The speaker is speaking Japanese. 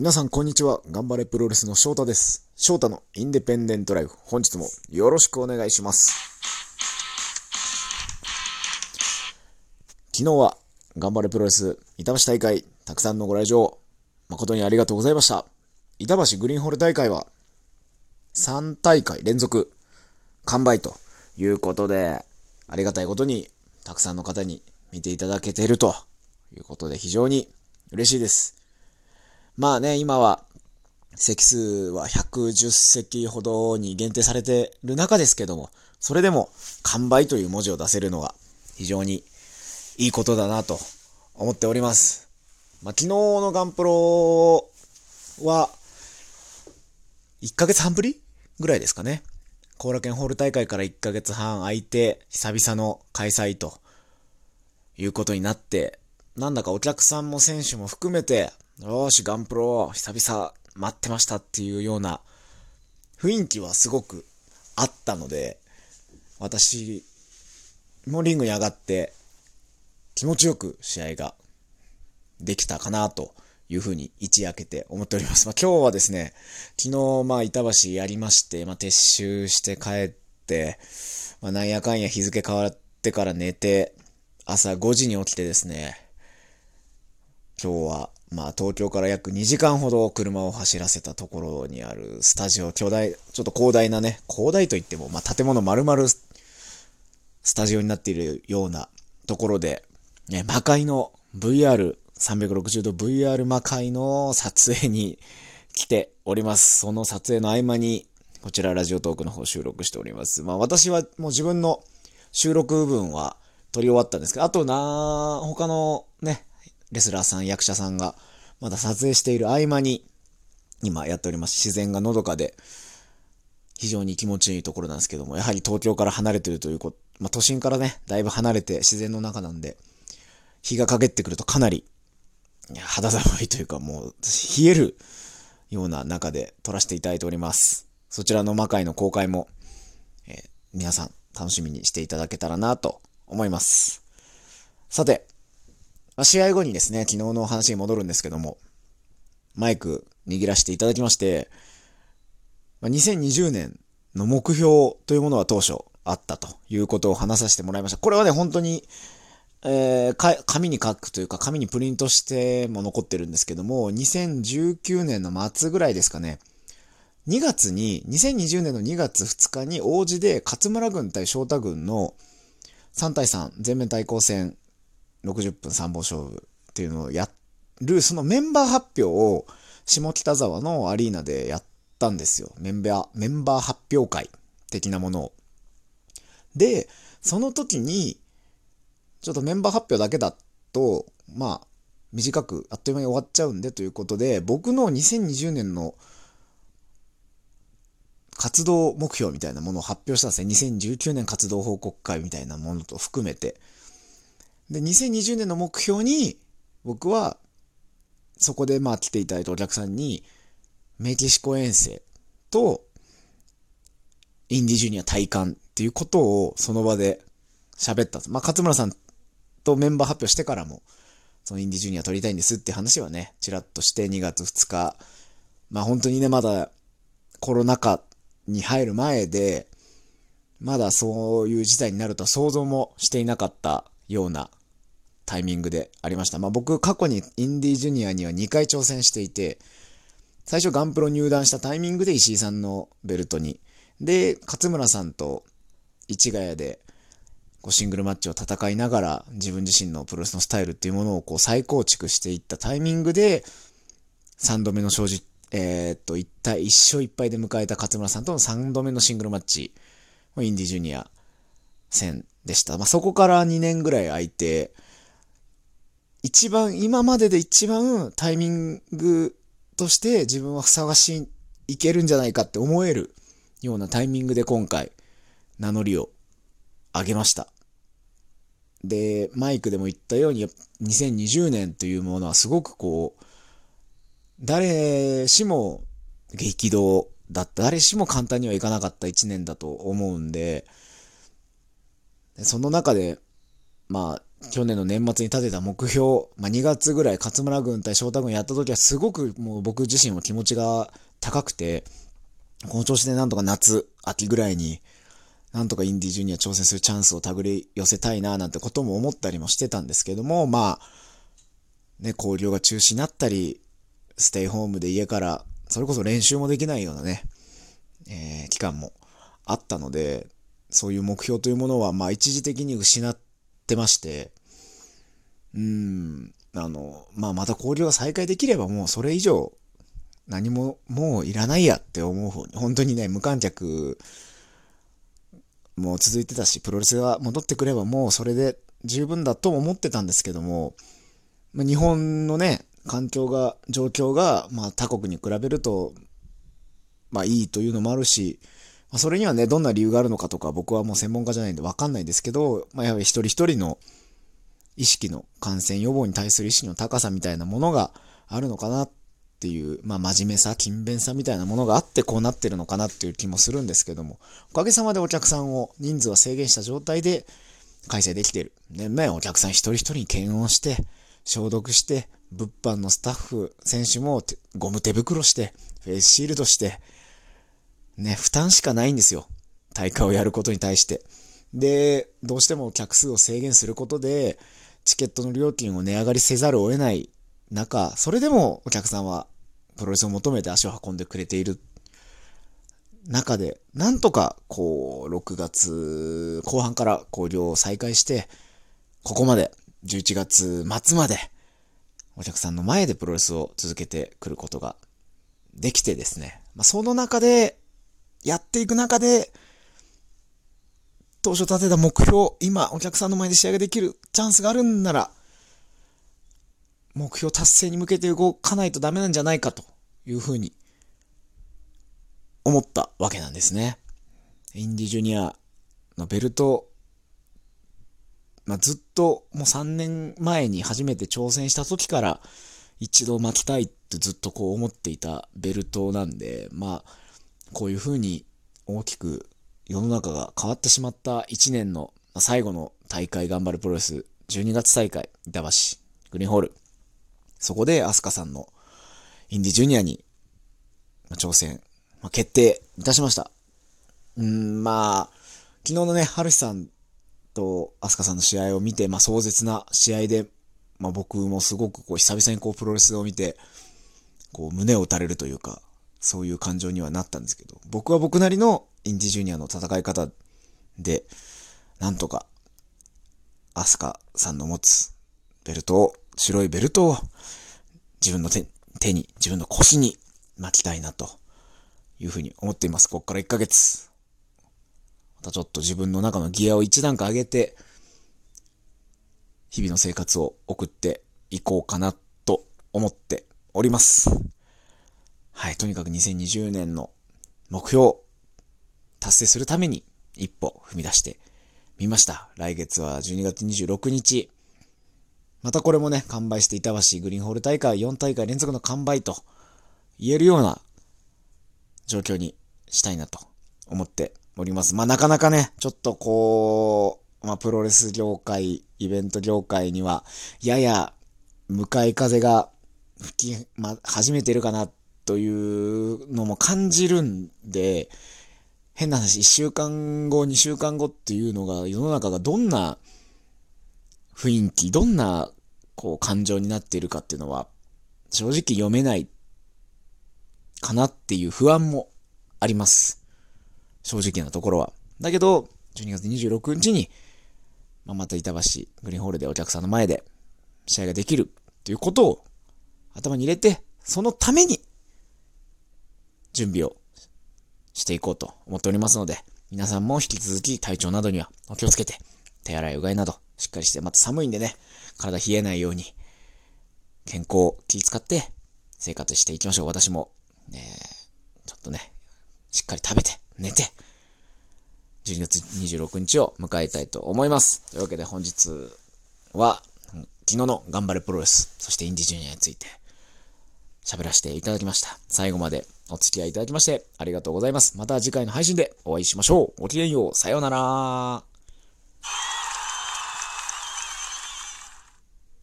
皆さんこんにちは。頑張れプロレスの翔太です。翔太のインデペンデントライフ。本日もよろしくお願いします。昨日は頑張れプロレス板橋大会、たくさんのご来場、誠にありがとうございました。板橋グリーンホール大会は3大会連続完売ということで、ありがたいことにたくさんの方に見ていただけているということで非常に嬉しいです。まあね、今は席数は110席ほどに限定されてる中ですけども、それでも完売という文字を出せるのは非常にいいことだなと思っております。まあ、昨日のガンプロは1ヶ月半ぶりぐらいですかね。後楽園ホール大会から1ヶ月半空いて久々の開催ということになって、なんだかお客さんも選手も含めて、よーし、ガンプロ、久々待ってましたっていうような雰囲気はすごくあったので、私もリングに上がって気持ちよく試合ができたかなというふうに一夜明けて思っております。まあ、今日はですね、昨日まあ板橋やりまして、まあ、撤収して帰って、まあ、なんやかんや日付変わってから寝て、朝5時に起きてですね、今日は、まあ東京から約2時間ほど車を走らせたところにあるスタジオ、巨大、ちょっと広大なね、広大といっても、まあ建物丸々スタジオになっているようなところで、ね、魔界の VR、360度 VR 魔界の撮影に来ております。その撮影の合間に、こちらラジオトークの方収録しております。まあ私はもう自分の収録部分は撮り終わったんですけど、あとな、他のね、レスラーさん、役者さんが、まだ撮影している合間に、今やっております。自然がのどかで、非常に気持ちいいところなんですけども、やはり東京から離れてるということ、まあ、都心からね、だいぶ離れて自然の中なんで、日が陰ってくるとかなり、肌寒いというかもう、冷えるような中で撮らせていただいております。そちらの魔界の公開も、えー皆さん楽しみにしていただけたらなと思います。さて、まあ試合後にですね、昨日の話に戻るんですけども、マイク握らせていただきまして、まあ、2020年の目標というものは当初あったということを話させてもらいました。これはね、本当に、えー紙に書くというか、紙にプリントしても残ってるんですけども、2019年の末ぐらいですかね、2月に、2020年の2月2日に王子で勝村軍対翔太軍の3対3全面対抗戦60分3本勝負っていうのをやる、そのメンバー発表を下北沢のアリーナでやったんですよ。メンバー、メンバー発表会的なものを。で、その時に、ちょっとメンバー発表だけだと、まあ、短くあっという間に終わっちゃうんでということで、僕の2020年の活動目標みたいなものを発表したんですね。2019年活動報告会みたいなものと含めて。で、2020年の目標に、僕は、そこでまあ来ていただいたお客さんに、メキシコ遠征と、インディジュニア体感っていうことをその場で喋った。まあ、勝村さんとメンバー発表してからも、そのインディジュニア撮りたいんですって話はね、ちらっとして2月2日、まあ本当にね、まだコロナ禍に入る前で、まだそういう事態になるとは想像もしていなかったようなタイミングでありました。まあ僕過去にインディージュニアには2回挑戦していて、最初ガンプロ入団したタイミングで石井さんのベルトに、で、勝村さんと市ヶ谷でこうシングルマッチを戦いながら自分自身のプロレスのスタイルっていうものをこう再構築していったタイミングで、3度目の正直、えーっと、1対1勝1敗で迎えた勝村さんとの3度目のシングルマッチ、インディージュニア戦でした。まあ、そこから2年ぐらい空いて、一番、今までで一番タイミングとして自分はふさわしい、いけるんじゃないかって思えるようなタイミングで今回、名乗りを上げました。で、マイクでも言ったように、2020年というものはすごくこう、誰しも激動だった、誰しも簡単にはいかなかった一年だと思うんで、でその中で、まあ、去年の年末に立てた目標、まあ、2月ぐらい勝村軍対翔太軍やった時はすごくもう僕自身も気持ちが高くて、この調子でなんとか夏、秋ぐらいに、なんとかインディージュニア挑戦するチャンスを手繰り寄せたいななんてことも思ったりもしてたんですけども、まあ、ね、交流が中止になったり、ステイホームで家から、それこそ練習もできないようなね、えー、期間もあったので、そういう目標というものは、まあ一時的に失ってまして、うん、あの、まあまた交流が再開できればもうそれ以上何ももういらないやって思う方に、本当にね、無観客も続いてたし、プロレスが戻ってくればもうそれで十分だと思ってたんですけども、まあ、日本のね、環境が、状況が、まあ他国に比べると、まあいいというのもあるし、ま、それにはね、どんな理由があるのかとか僕はもう専門家じゃないんでわかんないですけど、まあやはり一人一人の意識の感染予防に対する意識の高さみたいなものがあるのかなっていう、まあ真面目さ、勤勉さみたいなものがあってこうなってるのかなっていう気もするんですけども、おかげさまでお客さんを人数は制限した状態で開催できている。ね、ね、お客さん一人一人に検温して、消毒して、物販のスタッフ、選手もゴム手袋して、フェイスシールドして、ね、負担しかないんですよ。大会をやることに対して。で、どうしても客数を制限することで、チケットの料金を値上がりせざるを得ない中、それでもお客さんはプロレスを求めて足を運んでくれている中で、なんとか、こう、6月後半から交流を再開して、ここまで、11月末まで、お客さんの前でプロレスを続けてくることができてですね、まあ、その中で、やっていく中で、当初立てた目標、今お客さんの前で試合ができるチャンスがあるんなら、目標達成に向けて動かないとダメなんじゃないかというふうに思ったわけなんですね。インディジュニアのベルト、まあ、ずっともう3年前に初めて挑戦した時から一度巻きたいってずっとこう思っていたベルトなんで、まあ、こういうふうに大きく世の中が変わってしまった1年の最後の大会頑張るプロレス12月大会板橋グリーンホールそこでアスカさんのインディジュニアに挑戦、まあ、決定いたしました。うん、まあ、昨日のね、ハルシさんとアスカさんの試合を見て、まあ壮絶な試合で、まあ僕もすごくこう久々にこうプロレスを見て、こう胸を打たれるというか、そういう感情にはなったんですけど、僕は僕なりのインディジュニアの戦い方で、なんとか、アスカさんの持つベルトを白いベルトを自分の手手に、自分の腰に巻きたいなというふうに思っています。ここから1ヶ月。またちょっと自分の中のギアを一段階上げて、日々の生活を送っていこうかなと思っております。はい、とにかく2020年の目標、達成するために一歩踏み出してみました。来月は12月26日、またこれもね、完売して板橋グリーンホール大会4大会連続の完売と言えるような状況にしたいなと思っております。まあなかなかね、ちょっとこう、まあプロレス業界、イベント業界には、やや向かい風が吹き、まあ始めてるかなというのも感じるんで、変な話、1週間後、2週間後っていうのが世の中がどんな雰囲気、どんな、こう、感情になっているかっていうのは、正直読めないかなっていう不安もあります。正直なところは。だけど、12月26日に、まあ、また板橋グリーンホールでお客さんの前で試合ができるっていうことを頭に入れて、そのために準備をしていこうと思っておりますので、皆さんも引き続き体調などにはお気をつけて、手洗いうがいなどしっかりして、また寒いんでね、体冷えないように、健康を気使って生活していきましょう。私も、ね、ちょっとね、しっかり食べて、寝て、12月26日を迎えたいと思います。というわけで本日は、昨日の頑張れプロレス、そしてインディジュニアについて喋らせていただきました。最後までお付き合いいただきましてありがとうございます。また次回の配信でお会いしましょう。ごきげんよう。さようなら。